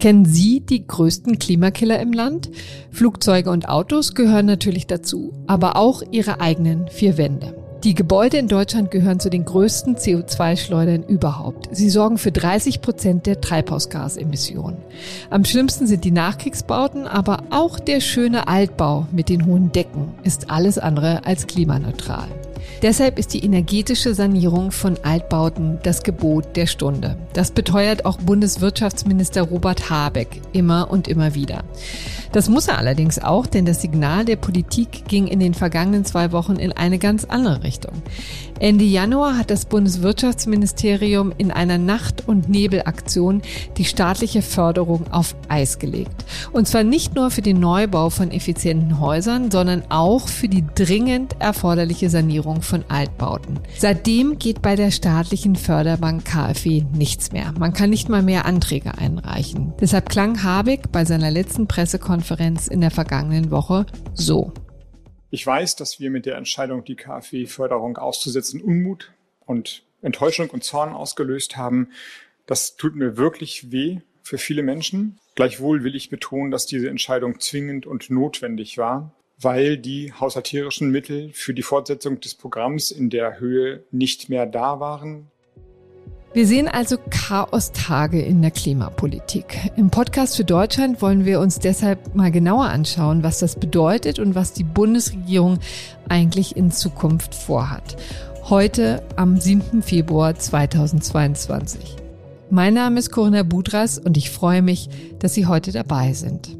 Kennen Sie die größten Klimakiller im Land? Flugzeuge und Autos gehören natürlich dazu, aber auch ihre eigenen vier Wände. Die Gebäude in Deutschland gehören zu den größten CO2-Schleudern überhaupt. Sie sorgen für 30 Prozent der Treibhausgasemissionen. Am schlimmsten sind die Nachkriegsbauten, aber auch der schöne Altbau mit den hohen Decken ist alles andere als klimaneutral. Deshalb ist die energetische Sanierung von Altbauten das Gebot der Stunde. Das beteuert auch Bundeswirtschaftsminister Robert Habeck immer und immer wieder. Das muss er allerdings auch, denn das Signal der Politik ging in den vergangenen zwei Wochen in eine ganz andere Richtung. Ende Januar hat das Bundeswirtschaftsministerium in einer Nacht- und Nebelaktion die staatliche Förderung auf Eis gelegt. Und zwar nicht nur für den Neubau von effizienten Häusern, sondern auch für die dringend erforderliche Sanierung von Altbauten. Seitdem geht bei der staatlichen Förderbank KfW nichts mehr. Man kann nicht mal mehr Anträge einreichen. Deshalb klang Habeck bei seiner letzten Pressekonferenz in der vergangenen Woche so. Ich weiß, dass wir mit der Entscheidung, die KfW-Förderung auszusetzen, Unmut und Enttäuschung und Zorn ausgelöst haben. Das tut mir wirklich weh für viele Menschen. Gleichwohl will ich betonen, dass diese Entscheidung zwingend und notwendig war, weil die haushalterischen Mittel für die Fortsetzung des Programms in der Höhe nicht mehr da waren. Wir sehen also Chaos-Tage in der Klimapolitik. Im Podcast für Deutschland wollen wir uns deshalb mal genauer anschauen, was das bedeutet und was die Bundesregierung eigentlich in Zukunft vorhat. Heute am 7. Februar 2022. Mein Name ist Corinna Budras und ich freue mich, dass Sie heute dabei sind.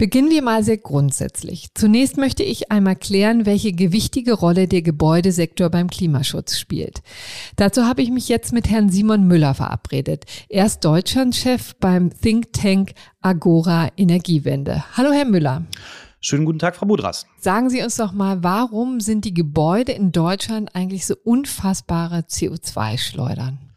Beginnen wir mal sehr grundsätzlich. Zunächst möchte ich einmal klären, welche gewichtige Rolle der Gebäudesektor beim Klimaschutz spielt. Dazu habe ich mich jetzt mit Herrn Simon Müller verabredet. Er ist Deutschlandchef beim Think Tank Agora Energiewende. Hallo, Herr Müller. Schönen guten Tag, Frau Budras. Sagen Sie uns doch mal, warum sind die Gebäude in Deutschland eigentlich so unfassbare CO2-Schleudern?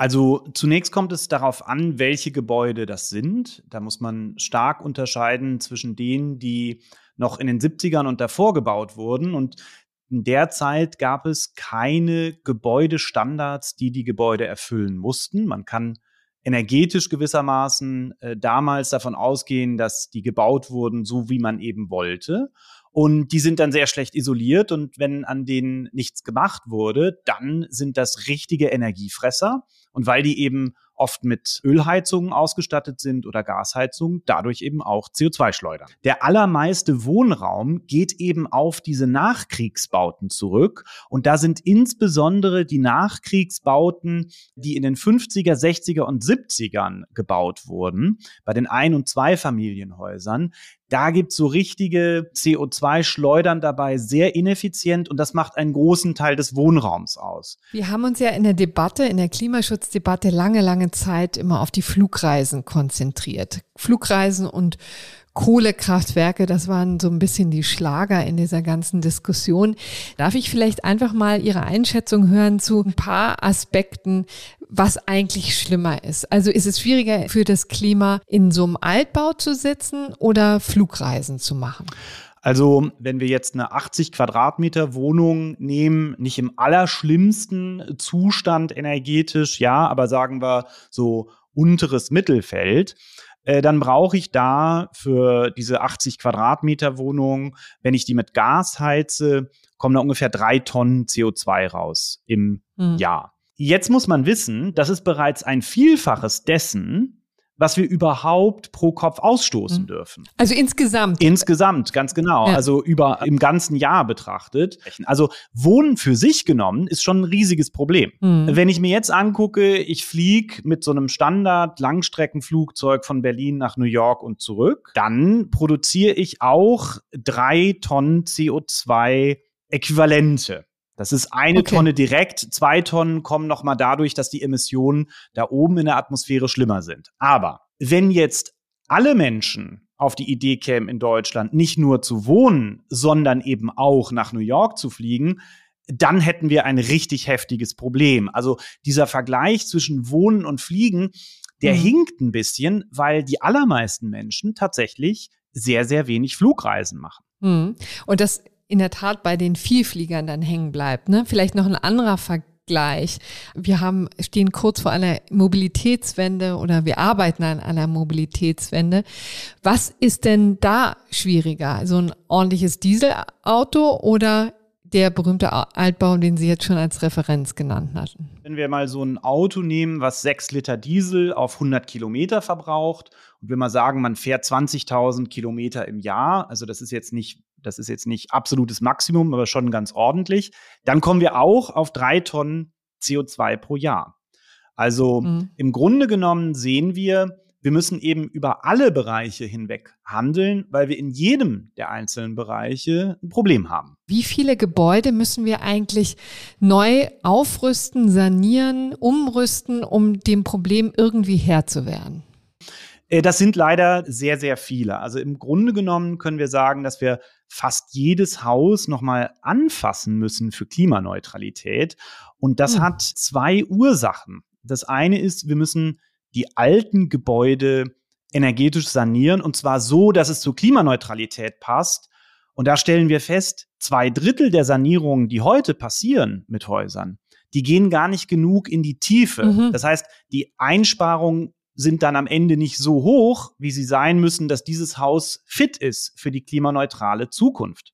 Also zunächst kommt es darauf an, welche Gebäude das sind. Da muss man stark unterscheiden zwischen denen, die noch in den 70ern und davor gebaut wurden. Und in der Zeit gab es keine Gebäudestandards, die die Gebäude erfüllen mussten. Man kann energetisch gewissermaßen äh, damals davon ausgehen, dass die gebaut wurden, so wie man eben wollte. Und die sind dann sehr schlecht isoliert. Und wenn an denen nichts gemacht wurde, dann sind das richtige Energiefresser. Und weil die eben oft mit Ölheizungen ausgestattet sind oder Gasheizungen, dadurch eben auch CO2 schleudern. Der allermeiste Wohnraum geht eben auf diese Nachkriegsbauten zurück und da sind insbesondere die Nachkriegsbauten, die in den 50er, 60er und 70ern gebaut wurden, bei den Ein- und Zweifamilienhäusern, da gibt's so richtige CO2-Schleudern dabei, sehr ineffizient und das macht einen großen Teil des Wohnraums aus. Wir haben uns ja in der Debatte, in der Klimaschutzdebatte lange, lange Zeit immer auf die Flugreisen konzentriert. Flugreisen und Kohlekraftwerke, das waren so ein bisschen die Schlager in dieser ganzen Diskussion. Darf ich vielleicht einfach mal Ihre Einschätzung hören zu ein paar Aspekten, was eigentlich schlimmer ist? Also ist es schwieriger für das Klima, in so einem Altbau zu sitzen oder Flugreisen zu machen? Also, wenn wir jetzt eine 80 Quadratmeter Wohnung nehmen, nicht im allerschlimmsten Zustand energetisch, ja, aber sagen wir so unteres Mittelfeld, äh, dann brauche ich da für diese 80 Quadratmeter Wohnung, wenn ich die mit Gas heize, kommen da ungefähr drei Tonnen CO2 raus im mhm. Jahr. Jetzt muss man wissen, das ist bereits ein Vielfaches dessen, was wir überhaupt pro Kopf ausstoßen mhm. dürfen. Also insgesamt. Insgesamt, ganz genau. Ja. Also über im ganzen Jahr betrachtet. Also Wohnen für sich genommen ist schon ein riesiges Problem. Mhm. Wenn ich mir jetzt angucke, ich fliege mit so einem Standard-Langstreckenflugzeug von Berlin nach New York und zurück, dann produziere ich auch drei Tonnen CO2 Äquivalente. Das ist eine okay. Tonne direkt, zwei Tonnen kommen nochmal dadurch, dass die Emissionen da oben in der Atmosphäre schlimmer sind. Aber wenn jetzt alle Menschen auf die Idee kämen, in Deutschland nicht nur zu wohnen, sondern eben auch nach New York zu fliegen, dann hätten wir ein richtig heftiges Problem. Also dieser Vergleich zwischen Wohnen und Fliegen, der mhm. hinkt ein bisschen, weil die allermeisten Menschen tatsächlich sehr, sehr wenig Flugreisen machen. Mhm. Und das in der Tat bei den Vielfliegern dann hängen bleibt. Ne? Vielleicht noch ein anderer Vergleich. Wir haben, stehen kurz vor einer Mobilitätswende oder wir arbeiten an einer Mobilitätswende. Was ist denn da schwieriger? So ein ordentliches Dieselauto oder der berühmte Altbau, den Sie jetzt schon als Referenz genannt hatten. Wenn wir mal so ein Auto nehmen, was 6 Liter Diesel auf 100 Kilometer verbraucht und wir mal sagen, man fährt 20.000 Kilometer im Jahr, also das ist jetzt nicht, das ist jetzt nicht absolutes Maximum, aber schon ganz ordentlich, dann kommen wir auch auf drei Tonnen CO2 pro Jahr. Also mhm. im Grunde genommen sehen wir, wir müssen eben über alle Bereiche hinweg handeln, weil wir in jedem der einzelnen Bereiche ein Problem haben. Wie viele Gebäude müssen wir eigentlich neu aufrüsten, sanieren, umrüsten, um dem Problem irgendwie Herr zu werden? Äh, das sind leider sehr, sehr viele. Also im Grunde genommen können wir sagen, dass wir fast jedes Haus nochmal anfassen müssen für Klimaneutralität. Und das hm. hat zwei Ursachen. Das eine ist, wir müssen die alten Gebäude energetisch sanieren und zwar so, dass es zur Klimaneutralität passt. Und da stellen wir fest, zwei Drittel der Sanierungen, die heute passieren mit Häusern, die gehen gar nicht genug in die Tiefe. Mhm. Das heißt, die Einsparungen sind dann am Ende nicht so hoch, wie sie sein müssen, dass dieses Haus fit ist für die klimaneutrale Zukunft.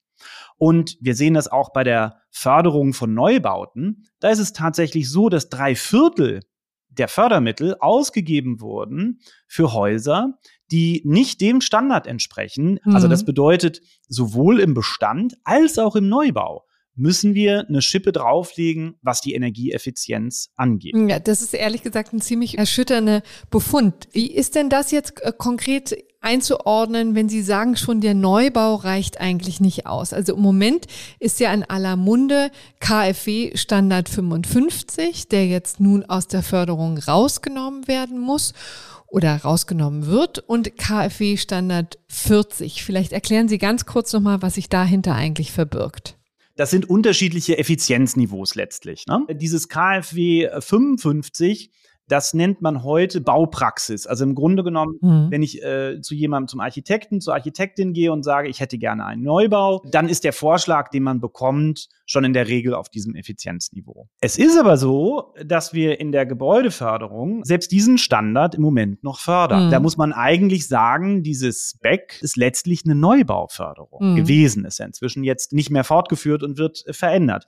Und wir sehen das auch bei der Förderung von Neubauten. Da ist es tatsächlich so, dass drei Viertel der Fördermittel ausgegeben wurden für Häuser, die nicht dem Standard entsprechen. Mhm. Also das bedeutet, sowohl im Bestand als auch im Neubau müssen wir eine Schippe drauflegen, was die Energieeffizienz angeht. Ja, das ist ehrlich gesagt ein ziemlich erschütternder Befund. Wie ist denn das jetzt äh, konkret einzuordnen, wenn Sie sagen, schon der Neubau reicht eigentlich nicht aus. Also im Moment ist ja in aller Munde KfW Standard 55, der jetzt nun aus der Förderung rausgenommen werden muss oder rausgenommen wird und KfW Standard 40. Vielleicht erklären Sie ganz kurz nochmal, was sich dahinter eigentlich verbirgt. Das sind unterschiedliche Effizienzniveaus letztlich. Ne? Dieses KfW 55 das nennt man heute Baupraxis. Also im Grunde genommen, mhm. wenn ich äh, zu jemandem, zum Architekten, zur Architektin gehe und sage, ich hätte gerne einen Neubau, dann ist der Vorschlag, den man bekommt, schon in der Regel auf diesem Effizienzniveau. Es ist aber so, dass wir in der Gebäudeförderung selbst diesen Standard im Moment noch fördern. Mhm. Da muss man eigentlich sagen, dieses Spec ist letztlich eine Neubauförderung mhm. gewesen. Ist ja inzwischen jetzt nicht mehr fortgeführt und wird verändert.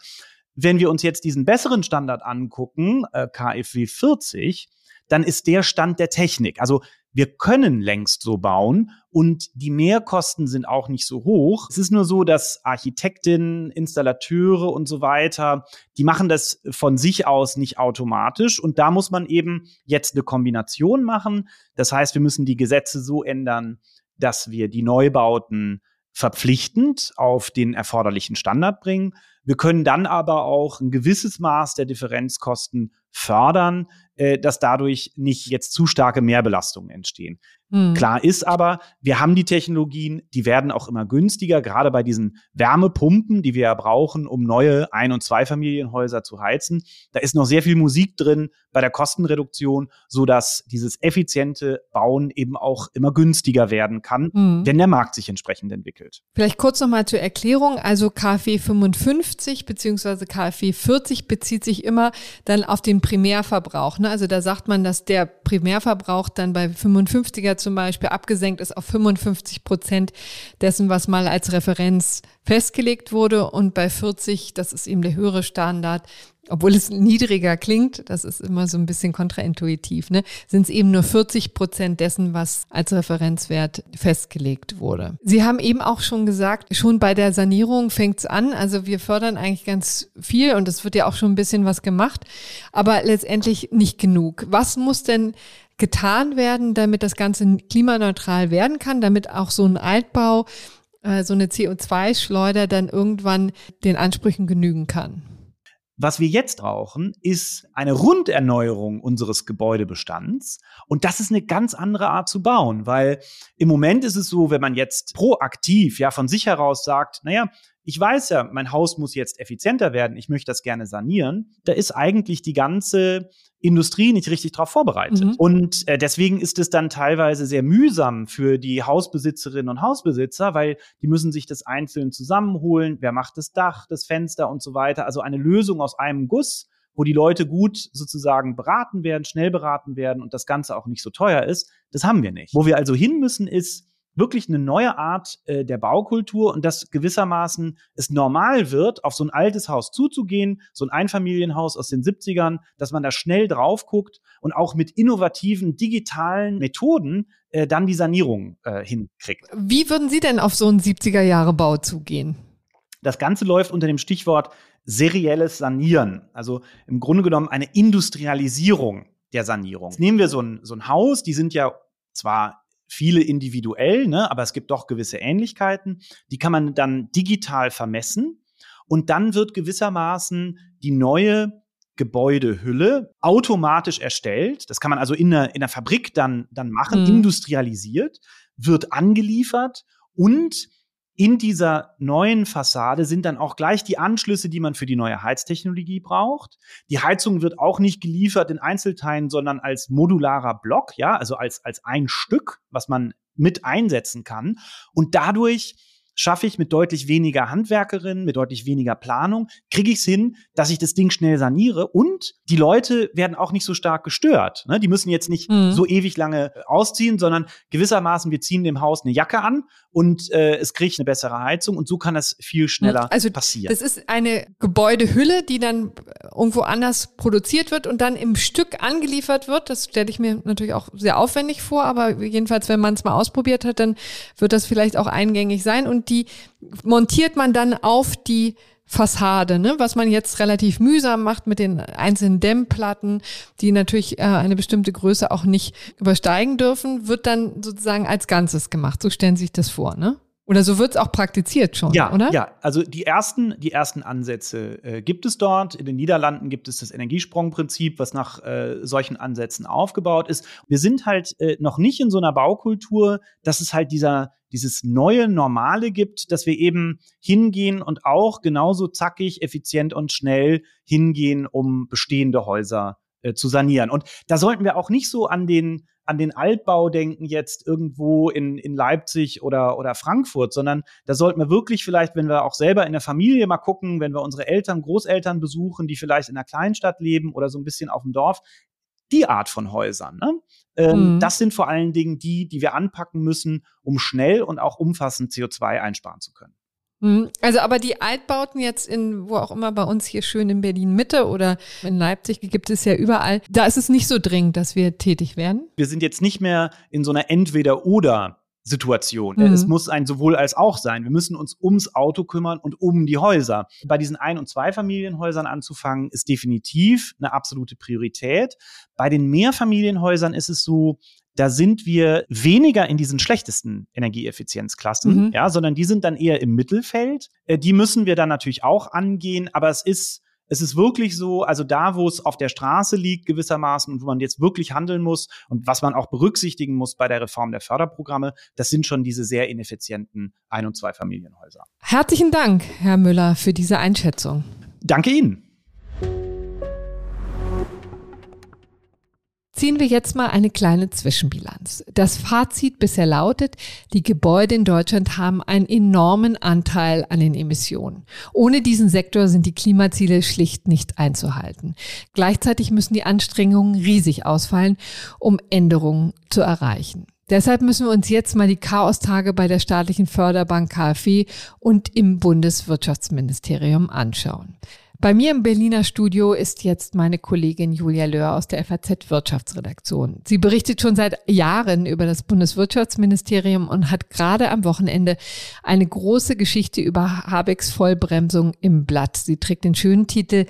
Wenn wir uns jetzt diesen besseren Standard angucken, äh, KfW 40, dann ist der Stand der Technik. Also wir können längst so bauen und die Mehrkosten sind auch nicht so hoch. Es ist nur so, dass Architektinnen, Installateure und so weiter, die machen das von sich aus nicht automatisch und da muss man eben jetzt eine Kombination machen. Das heißt, wir müssen die Gesetze so ändern, dass wir die Neubauten verpflichtend auf den erforderlichen Standard bringen. Wir können dann aber auch ein gewisses Maß der Differenzkosten fördern, äh, dass dadurch nicht jetzt zu starke Mehrbelastungen entstehen. Mhm. Klar ist aber, wir haben die Technologien, die werden auch immer günstiger, gerade bei diesen Wärmepumpen, die wir ja brauchen, um neue Ein- und Zweifamilienhäuser zu heizen. Da ist noch sehr viel Musik drin bei der Kostenreduktion, so dass dieses effiziente Bauen eben auch immer günstiger werden kann, mhm. wenn der Markt sich entsprechend entwickelt. Vielleicht kurz nochmal zur Erklärung. Also KfW 55 beziehungsweise KfW 40 bezieht sich immer dann auf den Primärverbrauch. Ne? Also da sagt man, dass der Primärverbrauch dann bei 55er zum Beispiel abgesenkt ist auf 55 Prozent dessen, was mal als Referenz festgelegt wurde. Und bei 40, das ist eben der höhere Standard, obwohl es niedriger klingt, das ist immer so ein bisschen kontraintuitiv, ne, sind es eben nur 40 Prozent dessen, was als Referenzwert festgelegt wurde. Sie haben eben auch schon gesagt, schon bei der Sanierung fängt es an. Also wir fördern eigentlich ganz viel und es wird ja auch schon ein bisschen was gemacht, aber letztendlich nicht genug. Was muss denn getan werden, damit das Ganze klimaneutral werden kann, damit auch so ein Altbau, äh, so eine CO2-Schleuder dann irgendwann den Ansprüchen genügen kann? Was wir jetzt brauchen, ist eine Runderneuerung unseres Gebäudebestands. Und das ist eine ganz andere Art zu bauen, weil im Moment ist es so, wenn man jetzt proaktiv, ja, von sich heraus sagt, naja, ich weiß ja, mein Haus muss jetzt effizienter werden, ich möchte das gerne sanieren, da ist eigentlich die ganze Industrie nicht richtig darauf vorbereitet. Mhm. Und äh, deswegen ist es dann teilweise sehr mühsam für die Hausbesitzerinnen und Hausbesitzer, weil die müssen sich das einzeln zusammenholen. Wer macht das Dach, das Fenster und so weiter? Also eine Lösung aus einem Guss, wo die Leute gut sozusagen beraten werden, schnell beraten werden und das Ganze auch nicht so teuer ist, das haben wir nicht. Wo wir also hin müssen, ist wirklich eine neue Art äh, der Baukultur und dass gewissermaßen es normal wird, auf so ein altes Haus zuzugehen, so ein Einfamilienhaus aus den 70ern, dass man da schnell drauf guckt und auch mit innovativen digitalen Methoden äh, dann die Sanierung äh, hinkriegt. Wie würden Sie denn auf so einen 70er-Jahre-Bau zugehen? Das Ganze läuft unter dem Stichwort serielles Sanieren. Also im Grunde genommen eine Industrialisierung der Sanierung. Jetzt nehmen wir so ein, so ein Haus, die sind ja zwar viele individuell, ne, aber es gibt doch gewisse Ähnlichkeiten. Die kann man dann digital vermessen und dann wird gewissermaßen die neue Gebäudehülle automatisch erstellt. Das kann man also in der, in der Fabrik dann, dann machen, mhm. industrialisiert, wird angeliefert und in dieser neuen Fassade sind dann auch gleich die Anschlüsse, die man für die neue Heiztechnologie braucht. Die Heizung wird auch nicht geliefert in Einzelteilen, sondern als modularer Block, ja, also als, als ein Stück, was man mit einsetzen kann. Und dadurch schaffe ich mit deutlich weniger Handwerkerinnen, mit deutlich weniger Planung, kriege ich es hin, dass ich das Ding schnell saniere und die Leute werden auch nicht so stark gestört. Ne? Die müssen jetzt nicht mhm. so ewig lange ausziehen, sondern gewissermaßen, wir ziehen dem Haus eine Jacke an und äh, es kriegt eine bessere Heizung und so kann das viel schneller also, passieren. Das ist eine Gebäudehülle, die dann irgendwo anders produziert wird und dann im Stück angeliefert wird. Das stelle ich mir natürlich auch sehr aufwendig vor, aber jedenfalls, wenn man es mal ausprobiert hat, dann wird das vielleicht auch eingängig sein und die montiert man dann auf die Fassade, ne? was man jetzt relativ mühsam macht mit den einzelnen Dämmplatten, die natürlich äh, eine bestimmte Größe auch nicht übersteigen dürfen, wird dann sozusagen als Ganzes gemacht. So stellen Sie sich das vor, ne? Oder so wird es auch praktiziert schon, ja, oder? Ja, also die ersten, die ersten Ansätze äh, gibt es dort. In den Niederlanden gibt es das Energiesprungprinzip, was nach äh, solchen Ansätzen aufgebaut ist. Wir sind halt äh, noch nicht in so einer Baukultur, dass es halt dieser dieses neue Normale gibt, dass wir eben hingehen und auch genauso zackig, effizient und schnell hingehen, um bestehende Häuser äh, zu sanieren. Und da sollten wir auch nicht so an den an den Altbau denken jetzt irgendwo in, in Leipzig oder, oder Frankfurt, sondern da sollten wir wirklich vielleicht, wenn wir auch selber in der Familie mal gucken, wenn wir unsere Eltern, Großeltern besuchen, die vielleicht in einer Kleinstadt leben oder so ein bisschen auf dem Dorf, die Art von Häusern. Ne? Ähm, mhm. Das sind vor allen Dingen die, die wir anpacken müssen, um schnell und auch umfassend CO2 einsparen zu können. Mhm. Also aber die Altbauten jetzt in, wo auch immer bei uns hier schön in Berlin Mitte oder in Leipzig gibt es ja überall, da ist es nicht so dringend, dass wir tätig werden. Wir sind jetzt nicht mehr in so einer Entweder-Oder Situation. Mhm. Es muss ein sowohl als auch sein. Wir müssen uns ums Auto kümmern und um die Häuser. Bei diesen Ein- und Zweifamilienhäusern anzufangen, ist definitiv eine absolute Priorität. Bei den Mehrfamilienhäusern ist es so, da sind wir weniger in diesen schlechtesten Energieeffizienzklassen, mhm. ja, sondern die sind dann eher im Mittelfeld. Äh, die müssen wir dann natürlich auch angehen, aber es ist es ist wirklich so, also da, wo es auf der Straße liegt gewissermaßen und wo man jetzt wirklich handeln muss und was man auch berücksichtigen muss bei der Reform der Förderprogramme, das sind schon diese sehr ineffizienten Ein- und Zweifamilienhäuser. Herzlichen Dank, Herr Müller, für diese Einschätzung. Danke Ihnen. Ziehen wir jetzt mal eine kleine Zwischenbilanz. Das Fazit bisher lautet, die Gebäude in Deutschland haben einen enormen Anteil an den Emissionen. Ohne diesen Sektor sind die Klimaziele schlicht nicht einzuhalten. Gleichzeitig müssen die Anstrengungen riesig ausfallen, um Änderungen zu erreichen. Deshalb müssen wir uns jetzt mal die Chaostage bei der staatlichen Förderbank KfW und im Bundeswirtschaftsministerium anschauen. Bei mir im Berliner Studio ist jetzt meine Kollegin Julia Löhr aus der FAZ Wirtschaftsredaktion. Sie berichtet schon seit Jahren über das Bundeswirtschaftsministerium und hat gerade am Wochenende eine große Geschichte über Habecks Vollbremsung im Blatt. Sie trägt den schönen Titel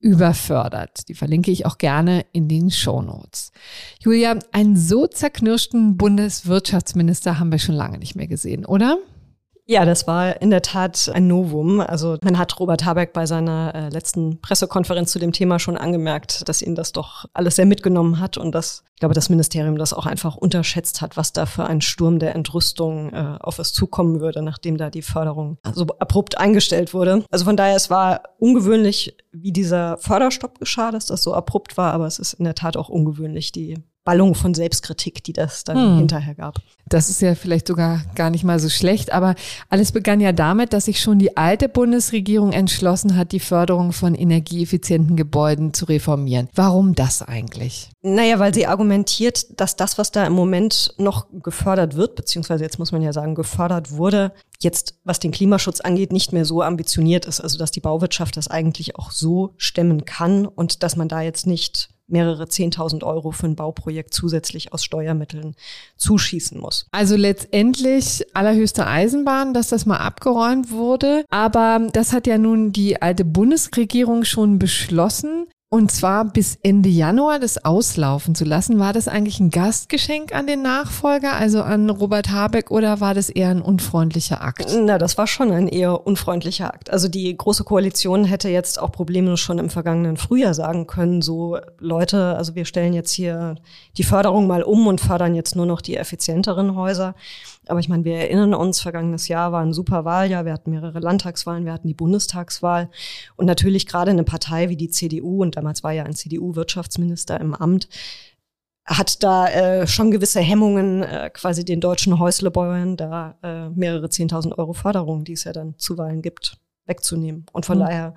überfördert. Die verlinke ich auch gerne in den Show Notes. Julia, einen so zerknirschten Bundeswirtschaftsminister haben wir schon lange nicht mehr gesehen, oder? Ja, das war in der Tat ein Novum. Also man hat Robert Habeck bei seiner äh, letzten Pressekonferenz zu dem Thema schon angemerkt, dass ihn das doch alles sehr mitgenommen hat und dass, ich glaube, das Ministerium das auch einfach unterschätzt hat, was da für ein Sturm der Entrüstung äh, auf es zukommen würde, nachdem da die Förderung so abrupt eingestellt wurde. Also von daher, es war ungewöhnlich, wie dieser Förderstopp geschah, dass das so abrupt war, aber es ist in der Tat auch ungewöhnlich, die Ballung von Selbstkritik, die das dann hm. hinterher gab. Das ist ja vielleicht sogar gar nicht mal so schlecht, aber alles begann ja damit, dass sich schon die alte Bundesregierung entschlossen hat, die Förderung von energieeffizienten Gebäuden zu reformieren. Warum das eigentlich? Naja, weil sie argumentiert, dass das, was da im Moment noch gefördert wird, beziehungsweise jetzt muss man ja sagen, gefördert wurde, jetzt, was den Klimaschutz angeht, nicht mehr so ambitioniert ist. Also, dass die Bauwirtschaft das eigentlich auch so stemmen kann und dass man da jetzt nicht mehrere 10.000 Euro für ein Bauprojekt zusätzlich aus Steuermitteln zuschießen muss. Also letztendlich allerhöchste Eisenbahn, dass das mal abgeräumt wurde. Aber das hat ja nun die alte Bundesregierung schon beschlossen und zwar bis Ende Januar das auslaufen zu lassen. War das eigentlich ein Gastgeschenk an den Nachfolger, also an Robert Habeck, oder war das eher ein unfreundlicher Akt? Na, das war schon ein eher unfreundlicher Akt. Also die Große Koalition hätte jetzt auch problemlos schon im vergangenen Frühjahr sagen können, so Leute, also wir stellen jetzt hier die Förderung mal um und fördern jetzt nur noch die effizienteren Häuser. Aber ich meine, wir erinnern uns, vergangenes Jahr war ein super Wahljahr. Wir hatten mehrere Landtagswahlen, wir hatten die Bundestagswahl. Und natürlich gerade eine Partei wie die CDU, und damals war ja ein CDU-Wirtschaftsminister im Amt, hat da äh, schon gewisse Hemmungen, äh, quasi den deutschen Häuslebäuern da äh, mehrere zehntausend Euro Förderung, die es ja dann zuweilen gibt, wegzunehmen. Und von mhm. daher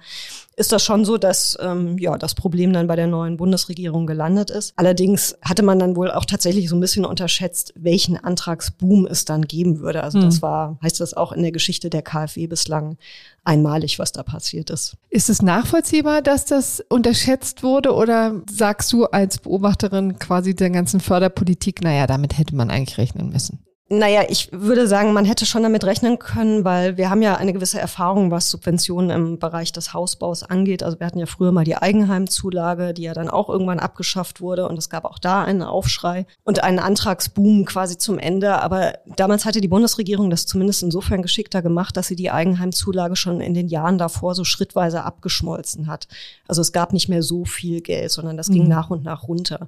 ist das schon so, dass ähm, ja das Problem dann bei der neuen Bundesregierung gelandet ist. Allerdings hatte man dann wohl auch tatsächlich so ein bisschen unterschätzt, welchen Antragsboom es dann geben würde. Also mhm. das war, heißt das auch in der Geschichte der KfW bislang einmalig, was da passiert ist. Ist es nachvollziehbar, dass das unterschätzt wurde oder sagst du als Beobachterin quasi der ganzen Förderpolitik, naja, damit hätte man eigentlich rechnen müssen? Naja, ich würde sagen, man hätte schon damit rechnen können, weil wir haben ja eine gewisse Erfahrung, was Subventionen im Bereich des Hausbaus angeht. Also wir hatten ja früher mal die Eigenheimzulage, die ja dann auch irgendwann abgeschafft wurde und es gab auch da einen Aufschrei und einen Antragsboom quasi zum Ende. Aber damals hatte die Bundesregierung das zumindest insofern geschickter gemacht, dass sie die Eigenheimzulage schon in den Jahren davor so schrittweise abgeschmolzen hat. Also es gab nicht mehr so viel Geld, sondern das mhm. ging nach und nach runter.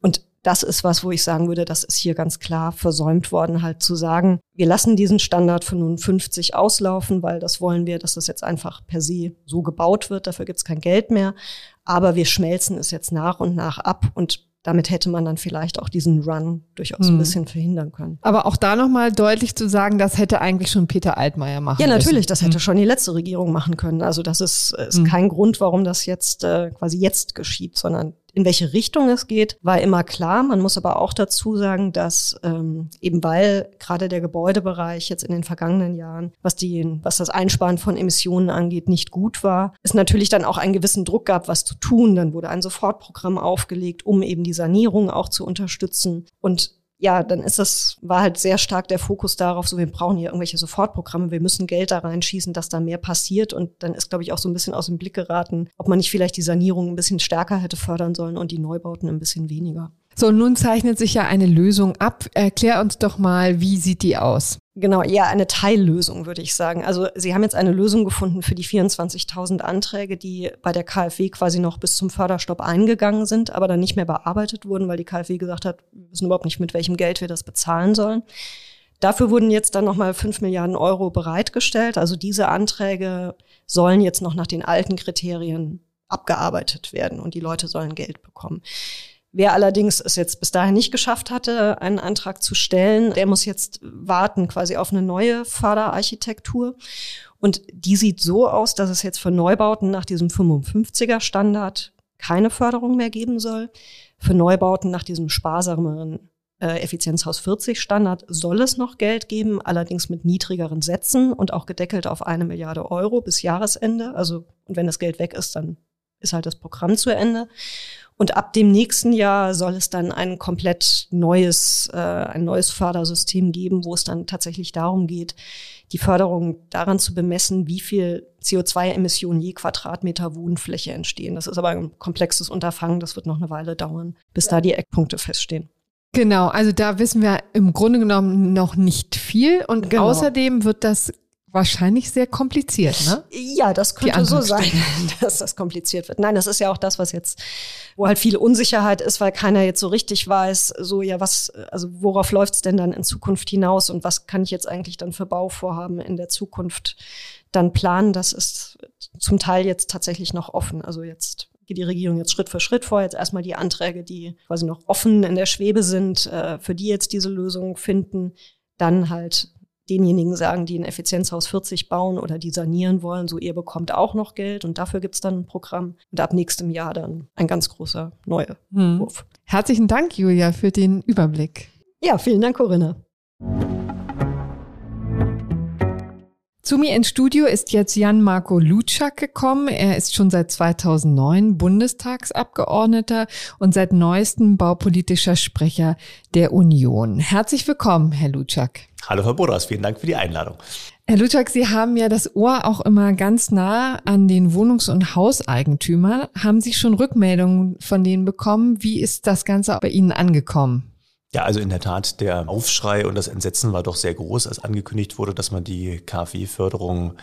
Und das ist was, wo ich sagen würde, das ist hier ganz klar versäumt worden, halt zu sagen, wir lassen diesen Standard für nun 50 auslaufen, weil das wollen wir, dass das jetzt einfach per se so gebaut wird, dafür gibt's kein Geld mehr. Aber wir schmelzen es jetzt nach und nach ab und damit hätte man dann vielleicht auch diesen Run durchaus hm. ein bisschen verhindern können. Aber auch da nochmal deutlich zu sagen, das hätte eigentlich schon Peter Altmaier machen können. Ja, natürlich, müssen. das hätte hm. schon die letzte Regierung machen können. Also das ist, ist hm. kein Grund, warum das jetzt äh, quasi jetzt geschieht, sondern in welche Richtung es geht, war immer klar. Man muss aber auch dazu sagen, dass ähm, eben weil gerade der Gebäudebereich jetzt in den vergangenen Jahren, was die, was das Einsparen von Emissionen angeht, nicht gut war, es natürlich dann auch einen gewissen Druck gab, was zu tun. Dann wurde ein Sofortprogramm aufgelegt, um eben die Sanierung auch zu unterstützen. Und ja, dann ist das, war halt sehr stark der Fokus darauf, so wir brauchen hier irgendwelche Sofortprogramme, wir müssen Geld da reinschießen, dass da mehr passiert. Und dann ist, glaube ich, auch so ein bisschen aus dem Blick geraten, ob man nicht vielleicht die Sanierung ein bisschen stärker hätte fördern sollen und die Neubauten ein bisschen weniger. So, nun zeichnet sich ja eine Lösung ab. Erklär uns doch mal, wie sieht die aus? Genau, eher eine Teillösung, würde ich sagen. Also Sie haben jetzt eine Lösung gefunden für die 24.000 Anträge, die bei der KfW quasi noch bis zum Förderstopp eingegangen sind, aber dann nicht mehr bearbeitet wurden, weil die KfW gesagt hat, wir wissen überhaupt nicht, mit welchem Geld wir das bezahlen sollen. Dafür wurden jetzt dann nochmal 5 Milliarden Euro bereitgestellt. Also diese Anträge sollen jetzt noch nach den alten Kriterien abgearbeitet werden und die Leute sollen Geld bekommen. Wer allerdings es jetzt bis dahin nicht geschafft hatte, einen Antrag zu stellen, der muss jetzt warten quasi auf eine neue Förderarchitektur. Und die sieht so aus, dass es jetzt für Neubauten nach diesem 55er Standard keine Förderung mehr geben soll. Für Neubauten nach diesem sparsameren äh, Effizienzhaus 40 Standard soll es noch Geld geben, allerdings mit niedrigeren Sätzen und auch gedeckelt auf eine Milliarde Euro bis Jahresende. Also, und wenn das Geld weg ist, dann ist halt das Programm zu Ende. Und ab dem nächsten Jahr soll es dann ein komplett neues, äh, ein neues Fördersystem geben, wo es dann tatsächlich darum geht, die Förderung daran zu bemessen, wie viel CO2-Emissionen je Quadratmeter Wohnfläche entstehen. Das ist aber ein komplexes Unterfangen, das wird noch eine Weile dauern, bis da die Eckpunkte feststehen. Genau, also da wissen wir im Grunde genommen noch nicht viel und genau. außerdem wird das wahrscheinlich sehr kompliziert, ne? Ja, das könnte so sein, dass das kompliziert wird. Nein, das ist ja auch das, was jetzt, wo halt viel Unsicherheit ist, weil keiner jetzt so richtig weiß, so ja, was, also worauf läuft's denn dann in Zukunft hinaus und was kann ich jetzt eigentlich dann für Bauvorhaben in der Zukunft dann planen? Das ist zum Teil jetzt tatsächlich noch offen. Also jetzt geht die Regierung jetzt Schritt für Schritt vor. Jetzt erstmal die Anträge, die quasi noch offen in der Schwebe sind, äh, für die jetzt diese Lösung finden. Dann halt denjenigen sagen, die ein Effizienzhaus 40 bauen oder die sanieren wollen, so ihr bekommt auch noch Geld und dafür gibt's dann ein Programm. Und ab nächstem Jahr dann ein ganz großer neuer hm. Wurf. Herzlichen Dank, Julia, für den Überblick. Ja, vielen Dank, Corinna. Zu mir ins Studio ist jetzt Jan-Marco Lutschak gekommen. Er ist schon seit 2009 Bundestagsabgeordneter und seit neuestem baupolitischer Sprecher der Union. Herzlich willkommen, Herr Lutschak. Hallo, Herr Bodas. Vielen Dank für die Einladung. Herr Lutschak, Sie haben ja das Ohr auch immer ganz nah an den Wohnungs- und Hauseigentümer. Haben Sie schon Rückmeldungen von denen bekommen? Wie ist das Ganze bei Ihnen angekommen? Ja, also in der Tat, der Aufschrei und das Entsetzen war doch sehr groß, als angekündigt wurde, dass man die KfW-Förderung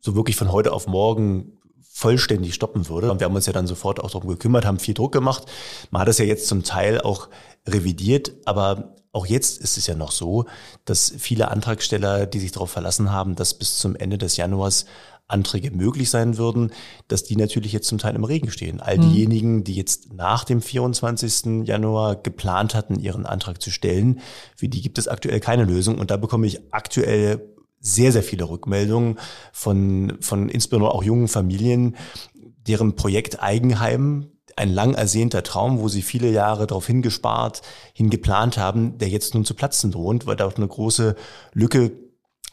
so wirklich von heute auf morgen vollständig stoppen würde. Und wir haben uns ja dann sofort auch darum gekümmert, haben viel Druck gemacht. Man hat es ja jetzt zum Teil auch revidiert, aber auch jetzt ist es ja noch so, dass viele Antragsteller, die sich darauf verlassen haben, dass bis zum Ende des Januars Anträge möglich sein würden, dass die natürlich jetzt zum Teil im Regen stehen. All mhm. diejenigen, die jetzt nach dem 24. Januar geplant hatten, ihren Antrag zu stellen, für die gibt es aktuell keine Lösung. Und da bekomme ich aktuell sehr, sehr viele Rückmeldungen von, von insbesondere auch jungen Familien, deren Projekt Eigenheim ein lang ersehnter Traum, wo sie viele Jahre darauf hingespart, hingeplant haben, der jetzt nun zu platzen droht, weil da auch eine große Lücke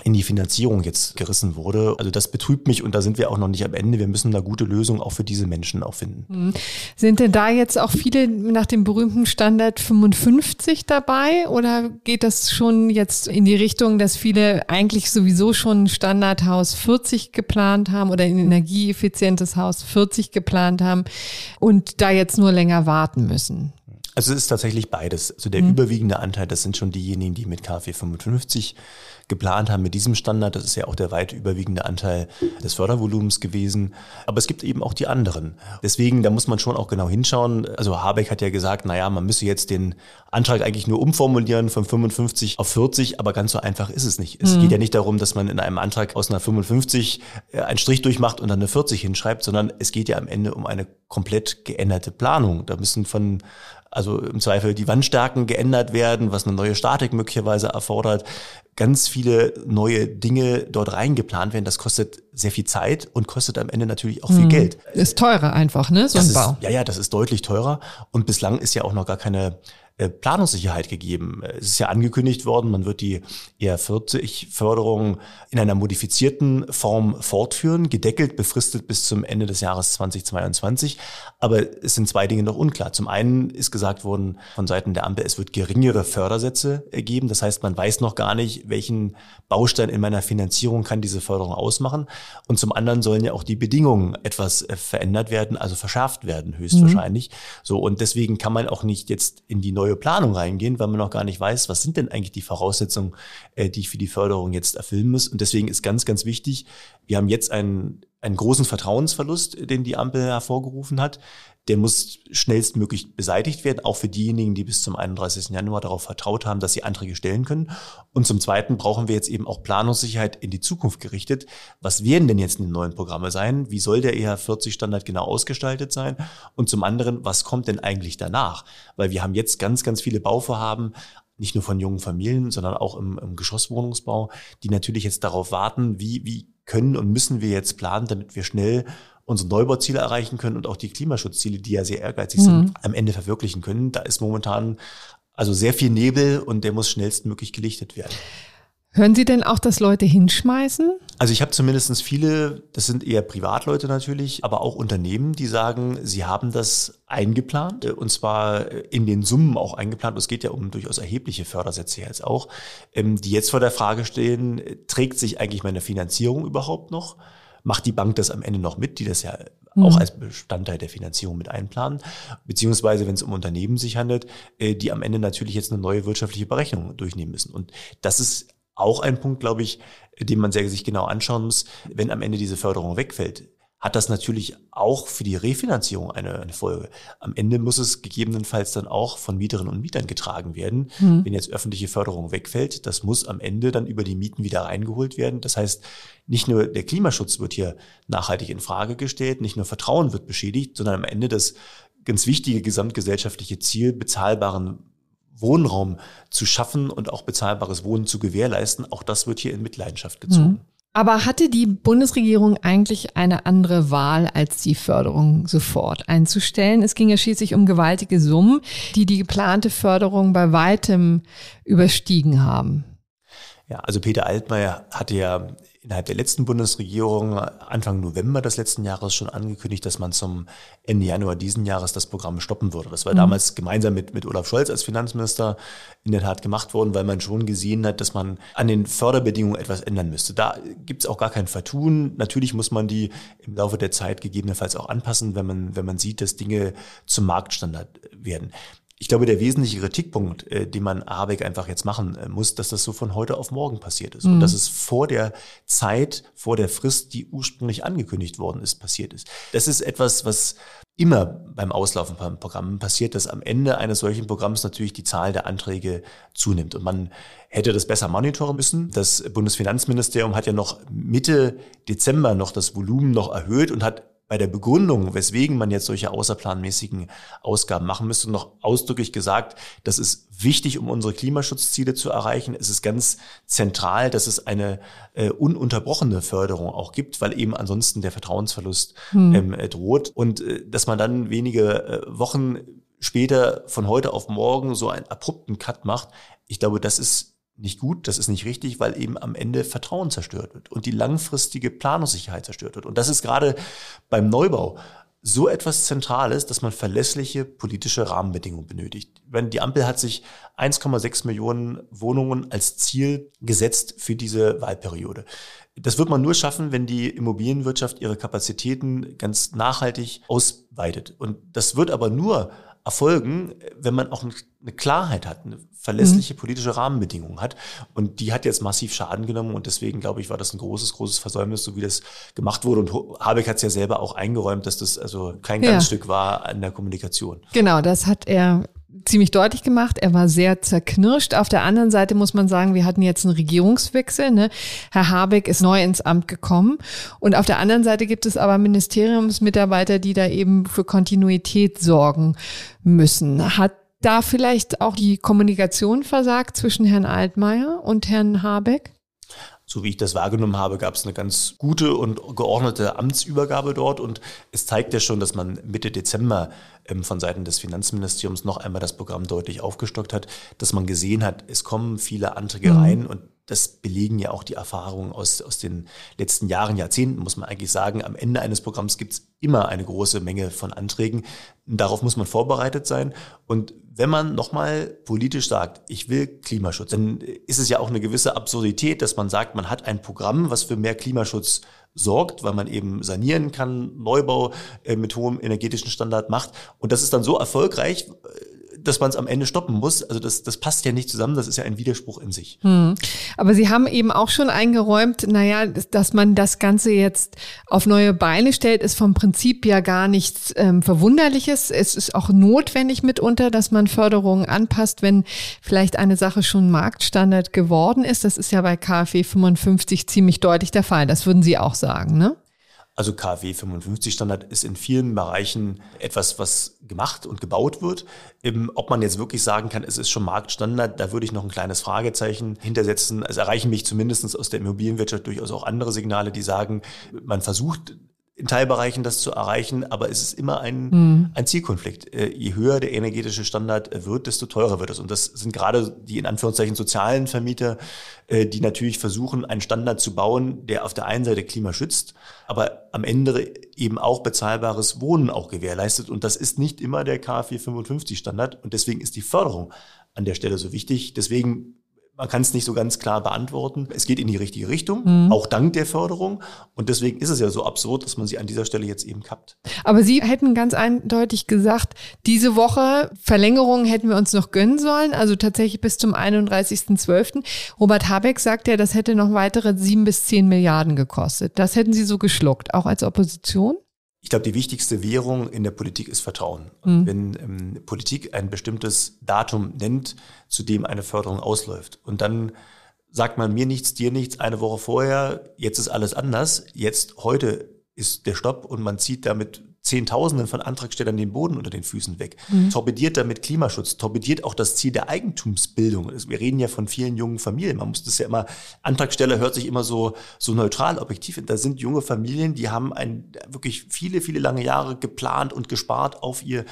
in die Finanzierung jetzt gerissen wurde. Also das betrübt mich und da sind wir auch noch nicht am Ende. Wir müssen da gute Lösungen auch für diese Menschen auch finden. Mhm. Sind denn da jetzt auch viele nach dem berühmten Standard 55 dabei oder geht das schon jetzt in die Richtung, dass viele eigentlich sowieso schon Standardhaus 40 geplant haben oder ein energieeffizientes Haus 40 geplant haben und da jetzt nur länger warten müssen? Also es ist tatsächlich beides. Also der mhm. überwiegende Anteil, das sind schon diejenigen, die mit KfW 55 geplant haben mit diesem Standard. Das ist ja auch der weit überwiegende Anteil des Fördervolumens gewesen. Aber es gibt eben auch die anderen. Deswegen, da muss man schon auch genau hinschauen. Also Habeck hat ja gesagt, naja, man müsse jetzt den Antrag eigentlich nur umformulieren von 55 auf 40, aber ganz so einfach ist es nicht. Es mhm. geht ja nicht darum, dass man in einem Antrag aus einer 55 äh, einen Strich durchmacht und dann eine 40 hinschreibt, sondern es geht ja am Ende um eine komplett geänderte Planung. Da müssen von also im Zweifel die Wandstärken geändert werden, was eine neue Statik möglicherweise erfordert ganz viele neue Dinge dort reingeplant werden. Das kostet sehr viel Zeit und kostet am Ende natürlich auch viel mhm. Geld. Ist teurer einfach, ne? So das ein Bau. Ist, ja, ja, das ist deutlich teurer. Und bislang ist ja auch noch gar keine Planungssicherheit gegeben. Es ist ja angekündigt worden, man wird die ER40-Förderung in einer modifizierten Form fortführen, gedeckelt, befristet bis zum Ende des Jahres 2022. Aber es sind zwei Dinge noch unklar. Zum einen ist gesagt worden von Seiten der Ampel, es wird geringere Fördersätze geben. Das heißt, man weiß noch gar nicht, welchen Baustein in meiner Finanzierung kann diese Förderung ausmachen. Und zum anderen sollen ja auch die Bedingungen etwas äh, verändert werden, also verschärft werden, höchstwahrscheinlich. Mhm. So, und deswegen kann man auch nicht jetzt in die neue neue Planung reingehen, weil man noch gar nicht weiß, was sind denn eigentlich die Voraussetzungen, äh, die ich für die Förderung jetzt erfüllen muss. Und deswegen ist ganz, ganz wichtig, wir haben jetzt einen, einen großen Vertrauensverlust, den die Ampel hervorgerufen hat der muss schnellstmöglich beseitigt werden, auch für diejenigen, die bis zum 31. Januar darauf vertraut haben, dass sie Anträge stellen können. Und zum Zweiten brauchen wir jetzt eben auch Planungssicherheit in die Zukunft gerichtet. Was werden denn jetzt die neuen Programme sein? Wie soll der EH40-Standard genau ausgestaltet sein? Und zum anderen, was kommt denn eigentlich danach? Weil wir haben jetzt ganz, ganz viele Bauvorhaben, nicht nur von jungen Familien, sondern auch im, im Geschosswohnungsbau, die natürlich jetzt darauf warten, wie, wie können und müssen wir jetzt planen, damit wir schnell unsere Neubauziele erreichen können und auch die Klimaschutzziele, die ja sehr ehrgeizig mhm. sind, am Ende verwirklichen können. Da ist momentan Also sehr viel Nebel und der muss schnellstmöglich gelichtet werden. Hören Sie denn auch, dass Leute hinschmeißen? Also ich habe zumindest viele, das sind eher Privatleute natürlich, aber auch Unternehmen, die sagen, sie haben das eingeplant und zwar in den Summen auch eingeplant. Es geht ja um durchaus erhebliche Fördersätze jetzt auch, ähm, die jetzt vor der Frage stehen, trägt sich eigentlich meine Finanzierung überhaupt noch? Macht die Bank das am Ende noch mit, die das ja mhm. auch als Bestandteil der Finanzierung mit einplanen? Beziehungsweise, wenn es um Unternehmen sich handelt, äh, die am Ende natürlich jetzt eine neue wirtschaftliche Berechnung durchnehmen müssen. Und das ist auch ein Punkt, glaube ich, den man sehr sich genau anschauen muss. Wenn am Ende diese Förderung wegfällt, hat das natürlich auch für die Refinanzierung eine, eine Folge. Am Ende muss es gegebenenfalls dann auch von Mieterinnen und Mietern getragen werden. Mhm. Wenn jetzt öffentliche Förderung wegfällt, das muss am Ende dann über die Mieten wieder reingeholt werden. Das heißt, nicht nur der Klimaschutz wird hier nachhaltig in Frage gestellt, nicht nur Vertrauen wird beschädigt, sondern am Ende das ganz wichtige gesamtgesellschaftliche Ziel, bezahlbaren Wohnraum zu schaffen und auch bezahlbares Wohnen zu gewährleisten. Auch das wird hier in Mitleidenschaft gezogen. Mhm. Aber hatte die Bundesregierung eigentlich eine andere Wahl, als die Förderung sofort einzustellen? Es ging ja schließlich um gewaltige Summen, die die geplante Förderung bei weitem überstiegen haben. Ja, also Peter Altmaier hatte ja innerhalb der letzten Bundesregierung Anfang November des letzten Jahres schon angekündigt, dass man zum Ende Januar diesen Jahres das Programm stoppen würde. Das war mhm. damals gemeinsam mit, mit Olaf Scholz als Finanzminister in der Tat gemacht worden, weil man schon gesehen hat, dass man an den Förderbedingungen etwas ändern müsste. Da gibt es auch gar kein Vertun. Natürlich muss man die im Laufe der Zeit gegebenenfalls auch anpassen, wenn man, wenn man sieht, dass Dinge zum Marktstandard werden. Ich glaube, der wesentliche Kritikpunkt, äh, den man Habeck einfach jetzt machen äh, muss, dass das so von heute auf morgen passiert ist. Mhm. Und dass es vor der Zeit, vor der Frist, die ursprünglich angekündigt worden ist, passiert ist. Das ist etwas, was immer beim Auslaufen von Programmen passiert, dass am Ende eines solchen Programms natürlich die Zahl der Anträge zunimmt. Und man hätte das besser monitoren müssen. Das Bundesfinanzministerium hat ja noch Mitte Dezember noch das Volumen noch erhöht und hat bei der Begründung, weswegen man jetzt solche außerplanmäßigen Ausgaben machen müsste, noch ausdrücklich gesagt, das ist wichtig, um unsere Klimaschutzziele zu erreichen. Es ist ganz zentral, dass es eine äh, ununterbrochene Förderung auch gibt, weil eben ansonsten der Vertrauensverlust hm. ähm, äh, droht. Und äh, dass man dann wenige äh, Wochen später von heute auf morgen so einen abrupten Cut macht, ich glaube, das ist nicht gut, das ist nicht richtig, weil eben am Ende Vertrauen zerstört wird und die langfristige Planungssicherheit zerstört wird. Und das ist gerade beim Neubau so etwas Zentrales, dass man verlässliche politische Rahmenbedingungen benötigt. Die Ampel hat sich 1,6 Millionen Wohnungen als Ziel gesetzt für diese Wahlperiode. Das wird man nur schaffen, wenn die Immobilienwirtschaft ihre Kapazitäten ganz nachhaltig ausweitet. Und das wird aber nur erfolgen, wenn man auch eine Klarheit hat, eine verlässliche mhm. politische Rahmenbedingungen hat. Und die hat jetzt massiv Schaden genommen und deswegen, glaube ich, war das ein großes, großes Versäumnis, so wie das gemacht wurde. Und Habeck hat es ja selber auch eingeräumt, dass das also kein ja. Stück war an der Kommunikation. Genau, das hat er ziemlich deutlich gemacht. Er war sehr zerknirscht. Auf der anderen Seite muss man sagen, wir hatten jetzt einen Regierungswechsel. Ne? Herr Habeck ist neu ins Amt gekommen. Und auf der anderen Seite gibt es aber Ministeriumsmitarbeiter, die da eben für Kontinuität sorgen müssen. Hat da vielleicht auch die Kommunikation versagt zwischen Herrn Altmaier und Herrn Habeck? So wie ich das wahrgenommen habe, gab es eine ganz gute und geordnete Amtsübergabe dort. Und es zeigt ja schon, dass man Mitte Dezember ähm, von Seiten des Finanzministeriums noch einmal das Programm deutlich aufgestockt hat, dass man gesehen hat, es kommen viele Anträge mhm. rein und das belegen ja auch die Erfahrungen aus, aus den letzten Jahren, Jahrzehnten, muss man eigentlich sagen. Am Ende eines Programms gibt es immer eine große Menge von Anträgen. Darauf muss man vorbereitet sein. Und wenn man nochmal politisch sagt, ich will Klimaschutz, dann ist es ja auch eine gewisse Absurdität, dass man sagt, man hat ein Programm, was für mehr Klimaschutz sorgt, weil man eben sanieren kann, Neubau äh, mit hohem energetischen Standard macht. Und das ist dann so erfolgreich, dass man es am Ende stoppen muss. Also das, das passt ja nicht zusammen, das ist ja ein Widerspruch in sich. Hm. Aber Sie haben eben auch schon eingeräumt, naja, dass man das Ganze jetzt auf neue Beine stellt, ist vom Prinzip ja gar nichts ähm, Verwunderliches. Es ist auch notwendig mitunter, dass man Förderungen anpasst, wenn vielleicht eine Sache schon Marktstandard geworden ist. Das ist ja bei KfW 55 ziemlich deutlich der Fall. Das würden Sie auch sagen, ne? Also KfW 55 Standard ist in vielen Bereichen etwas, was gemacht und gebaut wird. Ob man jetzt wirklich sagen kann, es ist schon Marktstandard, da würde ich noch ein kleines Fragezeichen hintersetzen. Es erreichen mich zumindest aus der Immobilienwirtschaft durchaus auch andere Signale, die sagen, man versucht in Teilbereichen das zu erreichen, aber es ist immer ein, mhm. ein Zielkonflikt. Äh, je höher der energetische Standard wird, desto teurer wird es. Und das sind gerade die in Anführungszeichen sozialen Vermieter, äh, die natürlich versuchen, einen Standard zu bauen, der auf der einen Seite Klima schützt, aber am Ende eben auch bezahlbares Wohnen auch gewährleistet. Und das ist nicht immer der K455 Standard. Und deswegen ist die Förderung an der Stelle so wichtig. Deswegen man kann es nicht so ganz klar beantworten. Es geht in die richtige Richtung, mhm. auch dank der Förderung. Und deswegen ist es ja so absurd, dass man sie an dieser Stelle jetzt eben kappt. Aber Sie hätten ganz eindeutig gesagt, diese Woche Verlängerung hätten wir uns noch gönnen sollen, also tatsächlich bis zum 31.12. Robert Habeck sagt ja, das hätte noch weitere sieben bis zehn Milliarden gekostet. Das hätten Sie so geschluckt, auch als Opposition? Ich glaube, die wichtigste Währung in der Politik ist Vertrauen. Mhm. Wenn ähm, Politik ein bestimmtes Datum nennt, zu dem eine Förderung ausläuft und dann sagt man mir nichts, dir nichts, eine Woche vorher, jetzt ist alles anders, jetzt heute ist der Stopp und man zieht damit Zehntausenden von Antragstellern den Boden unter den Füßen weg, mhm. torpediert damit Klimaschutz, torpediert auch das Ziel der Eigentumsbildung. Wir reden ja von vielen jungen Familien. Man muss das ja immer, Antragsteller hört sich immer so, so neutral, objektiv. Da sind junge Familien, die haben ein, wirklich viele, viele lange Jahre geplant und gespart auf ihr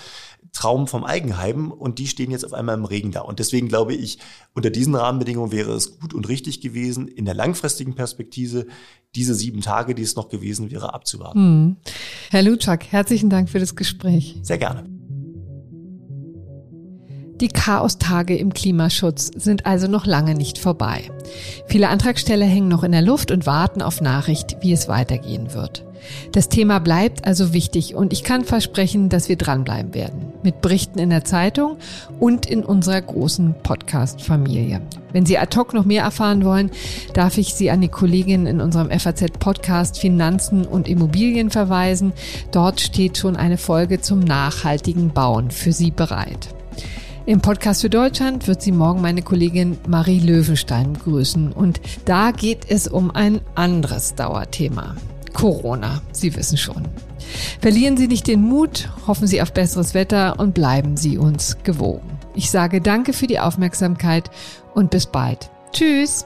Traum vom Eigenheim und die stehen jetzt auf einmal im Regen da. Und deswegen glaube ich, unter diesen Rahmenbedingungen wäre es gut und richtig gewesen, in der langfristigen Perspektive diese sieben Tage, die es noch gewesen wäre, abzuwarten. Hm. Herr Lutschak, herzlichen Dank für das Gespräch. Sehr gerne. Die Chaostage im Klimaschutz sind also noch lange nicht vorbei. Viele Antragsteller hängen noch in der Luft und warten auf Nachricht, wie es weitergehen wird. Das Thema bleibt also wichtig und ich kann versprechen, dass wir dranbleiben werden. Mit Berichten in der Zeitung und in unserer großen Podcast-Familie. Wenn Sie ad hoc noch mehr erfahren wollen, darf ich Sie an die Kollegin in unserem FAZ-Podcast Finanzen und Immobilien verweisen. Dort steht schon eine Folge zum nachhaltigen Bauen für Sie bereit. Im Podcast für Deutschland wird Sie morgen meine Kollegin Marie Löwenstein begrüßen und da geht es um ein anderes Dauerthema. Corona, Sie wissen schon. Verlieren Sie nicht den Mut, hoffen Sie auf besseres Wetter und bleiben Sie uns gewogen. Ich sage danke für die Aufmerksamkeit und bis bald. Tschüss.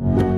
you.